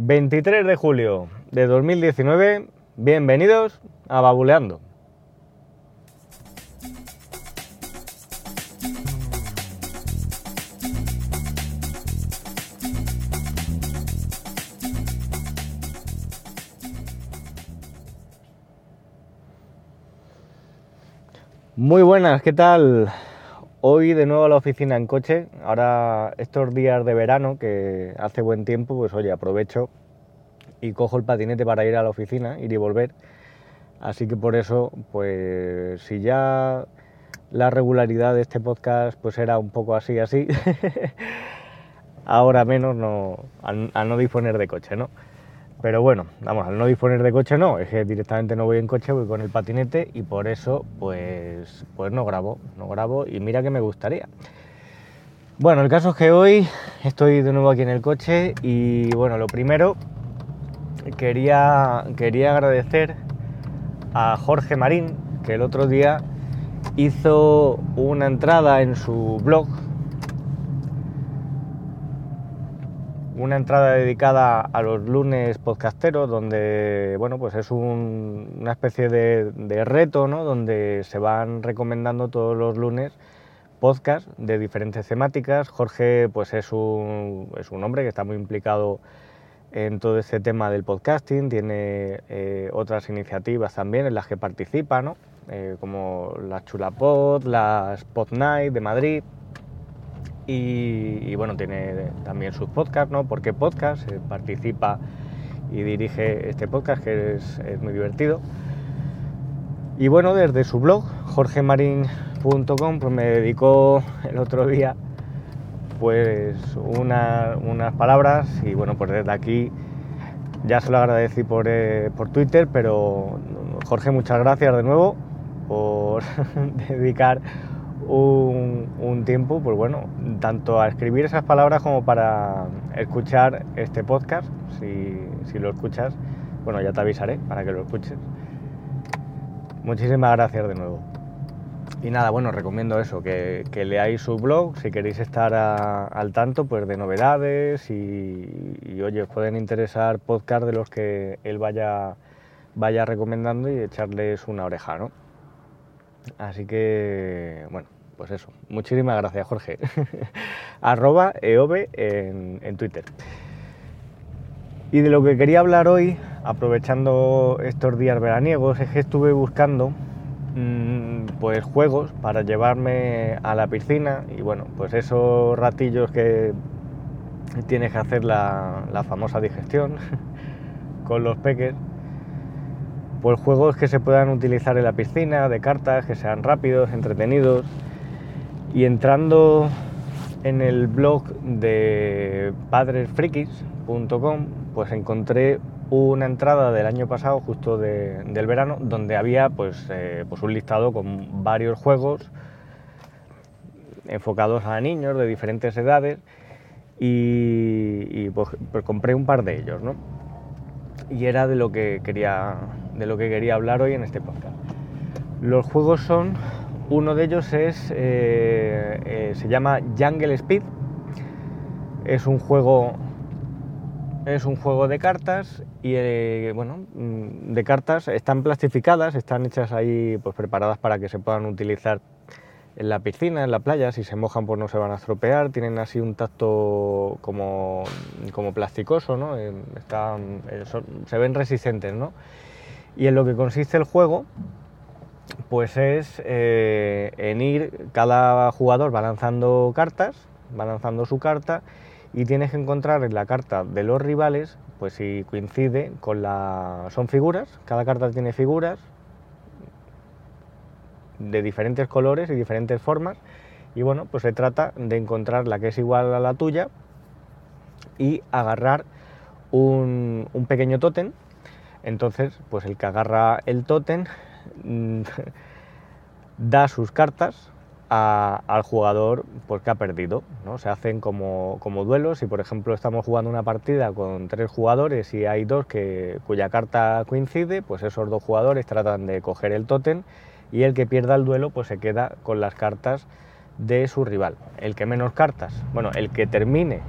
23 de julio de 2019, bienvenidos a Babuleando. Muy buenas, ¿qué tal? Hoy de nuevo a la oficina en coche. Ahora estos días de verano que hace buen tiempo, pues oye, aprovecho y cojo el patinete para ir a la oficina, ir y volver. Así que por eso, pues si ya la regularidad de este podcast pues era un poco así, así, ahora menos no, a no disponer de coche, ¿no? Pero bueno, vamos, al no disponer de coche no, es que directamente no voy en coche, voy con el patinete y por eso pues, pues no grabo, no grabo y mira que me gustaría. Bueno, el caso es que hoy estoy de nuevo aquí en el coche y bueno, lo primero quería, quería agradecer a Jorge Marín que el otro día hizo una entrada en su blog una entrada dedicada a los lunes podcasteros, donde bueno, pues es una especie de, reto, ¿no? donde se van recomendando todos los lunes podcasts de diferentes temáticas. Jorge pues es un, es un hombre que está muy implicado en todo este tema del podcasting, tiene eh, otras iniciativas también en las que participa, ¿no? Eh, como la Chulapod, las Pod Night de Madrid, y, bueno, tiene también sus podcasts, ¿no? Porque podcast, eh, participa y dirige este podcast que es, muy divertido. Y bueno, desde su blog, jorgemarin.com, pues me dedicó el otro día pues unas palabras y bueno, pues desde aquí ya se lo agradecí por, eh, por Twitter, pero Jorge, muchas gracias de nuevo por dedicar un, tiempo, pues bueno, tanto a escribir esas palabras como para escuchar este podcast. Si, lo escuchas, bueno, ya te avisaré para que lo escuches. Muchísimas gracias de nuevo. Y nada, bueno, recomiendo eso, que, leáis su blog si queréis estar al tanto pues, de novedades y, oye, os pueden interesar podcasts de los que él vaya, vaya recomendando y echarles una oreja, ¿no? Así que, bueno, pues eso, muchísimas gracias Jorge. Arroba EOBE en, Twitter. Y de lo que quería hablar hoy, aprovechando estos días veraniegos, es que estuve buscando mm, pues juegos para llevarme a la piscina y bueno, pues esos ratillos que tienes que hacer la, la famosa digestión con los peques, pues juegos que se puedan utilizar en la piscina, de cartas, que sean rápidos, entretenidos y entrando en el blog de padresfrikis.com, pues encontré una entrada del año pasado, justo del verano, donde había pues, eh, pues un listado con varios juegos enfocados a niños de diferentes edades y, pues, pues, compré un par de ellos, ¿no? Y era de lo que quería de lo que quería hablar hoy en este podcast. Los juegos son uno de ellos es, eh, eh, se llama Jungle Speed. Es un juego, es un juego de cartas y eh, bueno, mm, de cartas están plastificadas, están hechas ahí, pues preparadas para que se puedan utilizar en la piscina, en la playa, si se mojan pues no se van a estropear, tienen así un tacto como, como plasticoso, ¿no? Están, se ven resistentes, ¿no? Y en lo que consiste el juego pues es eh, en ir, cada jugador va lanzando cartas, va lanzando su carta y tienes que encontrar en la carta de los rivales, pues si coincide con la... son figuras, cada carta tiene figuras de diferentes colores y diferentes formas y bueno, pues se trata de encontrar la que es igual a la tuya y agarrar un, un pequeño tótem. Entonces, pues el que agarra el tótem Mm, da sus cartas al jugador pues, que ha perdido. ¿no? Se hacen como, como, duelos. Si por ejemplo estamos jugando una partida con tres jugadores y hay dos que, cuya carta coincide, pues esos dos jugadores tratan de coger el tótem y el que pierda el duelo pues se queda con las cartas de su rival. El que menos cartas, bueno, el que termine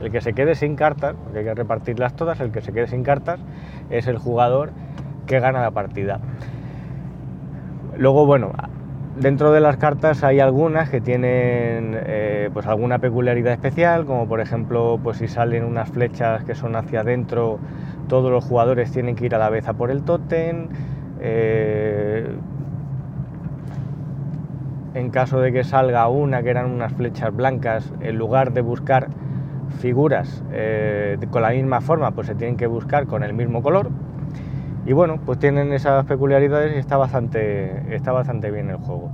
El que se quede sin cartas, porque hay que repartirlas todas, el que se quede sin cartas es el jugador que gana la partida. Luego, bueno, dentro de las cartas hay algunas que tienen eh, pues alguna peculiaridad especial, como por ejemplo, pues si salen unas flechas que son hacia adentro, todos los jugadores tienen que ir a la vez a por el tótem. Eh, en caso de que salga una que eran unas flechas blancas, en lugar de buscar figuras eh, con la misma forma, pues se tienen que buscar con el mismo color. Y bueno, pues tienen esas peculiaridades y está bastante, está bastante bien el juego.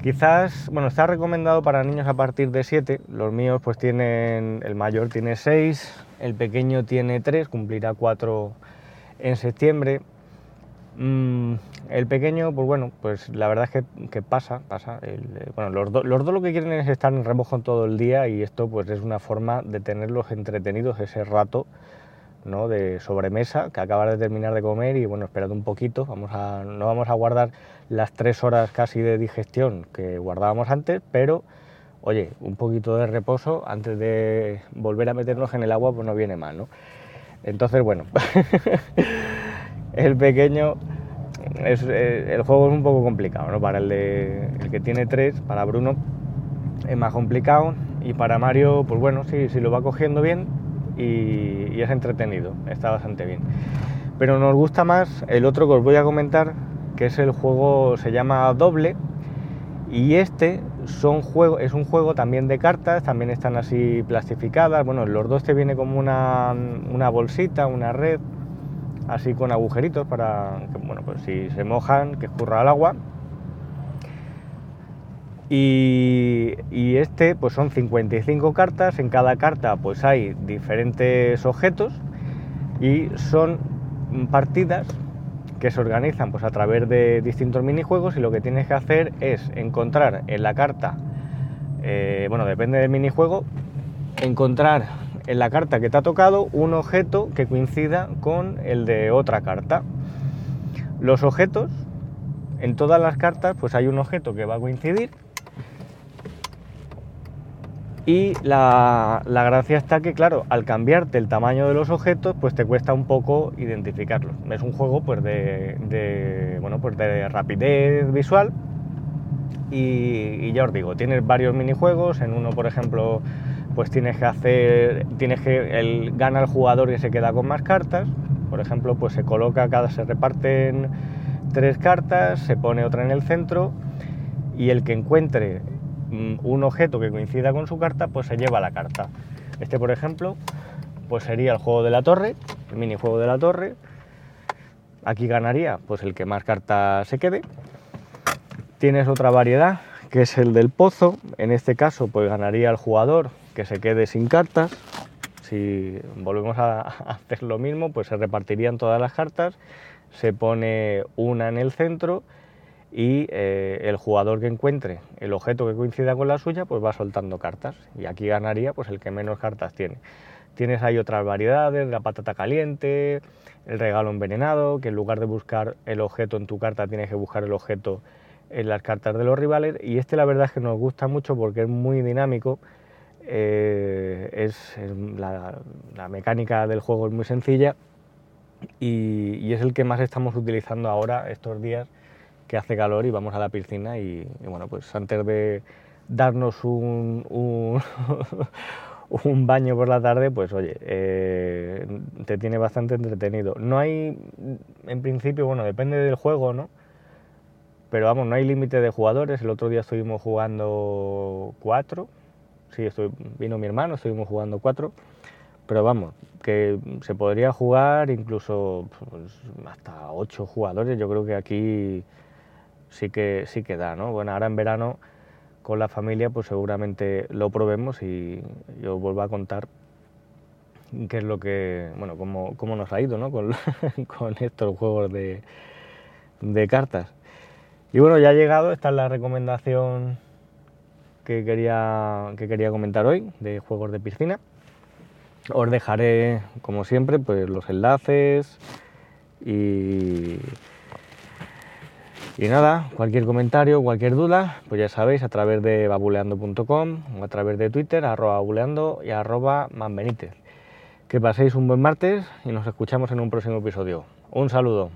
Quizás, bueno, está recomendado para niños a partir de 7. Los míos pues tienen, el mayor tiene 6, el pequeño tiene 3, cumplirá 4 en septiembre. Mm, el pequeño, pues bueno, pues la verdad es que, pasa, pasa. Eh, bueno, los, los, dos lo que quieren es estar en remojo todo el día y esto pues es una forma de tenerlos entretenidos ese rato ¿no? de sobremesa que acabas de terminar de comer y bueno, esperad un poquito, vamos a, no vamos a guardar las tres horas casi de digestión que guardábamos antes, pero oye, un poquito de reposo antes de volver a meternos en el agua pues no viene mal, ¿no? Entonces, bueno, el pequeño, es, eh, el juego es un poco complicado, ¿no? Para el, de, el que tiene tres, para Bruno, es más complicado y para Mario, pues bueno, si lo va cogiendo bien y, es entretenido, está bastante bien. Pero nos gusta más el otro que os voy a comentar, que es el juego, se llama Doble, y este son juego, es un juego también de cartas, también están así plastificadas, bueno, los dos te viene como una, una bolsita, una red, así con agujeritos para que, bueno, pues si se mojan, que escurra al agua. Y, este, pues son 55 cartas, en cada carta pues hay diferentes objetos y son partidas que se organizan pues a través de distintos minijuegos y lo que tienes que hacer es encontrar en la carta, eh, bueno, depende del minijuego, encontrar en la carta que te ha tocado un objeto que coincida con el de otra carta. Los objetos, en todas las cartas, pues hay un objeto que va a coincidir. Y la, gracia está que, claro, al cambiarte el tamaño de los objetos, pues te cuesta un poco identificarlos. Es un juego pues, de, bueno, pues de rapidez visual. Y, y ya os digo, tienes varios minijuegos. En uno, por ejemplo, pues tienes que hacer, tienes que, el, gana el jugador que se queda con más cartas, por ejemplo, pues se coloca, cada, se reparten tres cartas, se pone otra en el centro y el que encuentre un objeto que coincida con su carta, pues se lleva la carta. Este, por ejemplo, pues sería el juego de la torre, el minijuego de la torre. Aquí ganaría pues el que más cartas se quede. Tienes otra variedad que es el del pozo. En este caso, pues ganaría el jugador que se quede sin cartas. Si volvemos a hacer lo mismo, pues se repartirían todas las cartas, se pone una en el centro y eh, el jugador que encuentre el objeto que coincida con la suya, pues va soltando cartas. Y aquí ganaría pues el que menos cartas tiene. Tienes ahí otras variedades, la patata caliente, el regalo envenenado, que en lugar de buscar el objeto en tu carta, tienes que buscar el objeto en las cartas de los rivales. Y este la verdad es que nos gusta mucho porque es muy dinámico eh, es, la, mecánica del juego es muy sencilla y, es el que más estamos utilizando ahora estos días que hace calor y vamos a la piscina y, bueno pues antes de darnos un, un, baño por la tarde pues oye eh, te tiene bastante entretenido. No hay en principio bueno depende del juego no pero vamos no hay límite de jugadores. El otro día estuvimos jugando cuatro. Sí, vino mi hermano, estuvimos jugando cuatro, pero vamos, que se podría jugar incluso pues, hasta ocho jugadores, yo creo que aquí sí que, sí que da, ¿no? Bueno, ahora en verano con la familia pues seguramente lo probemos y yo vuelvo a contar qué es lo que, bueno, cómo, cómo nos ha ido, ¿no? Con, con estos juegos de, de cartas. Y bueno, ya ha llegado, esta es la recomendación que quería, que quería comentar hoy de juegos de piscina. Os dejaré, como siempre, pues los enlaces y, Y nada, cualquier comentario, cualquier duda, pues ya sabéis, a través de babuleando.com o a través de Twitter, arroba babuleando y arroba manbenítez. Que paséis un buen martes y nos escuchamos en un próximo episodio. Un saludo.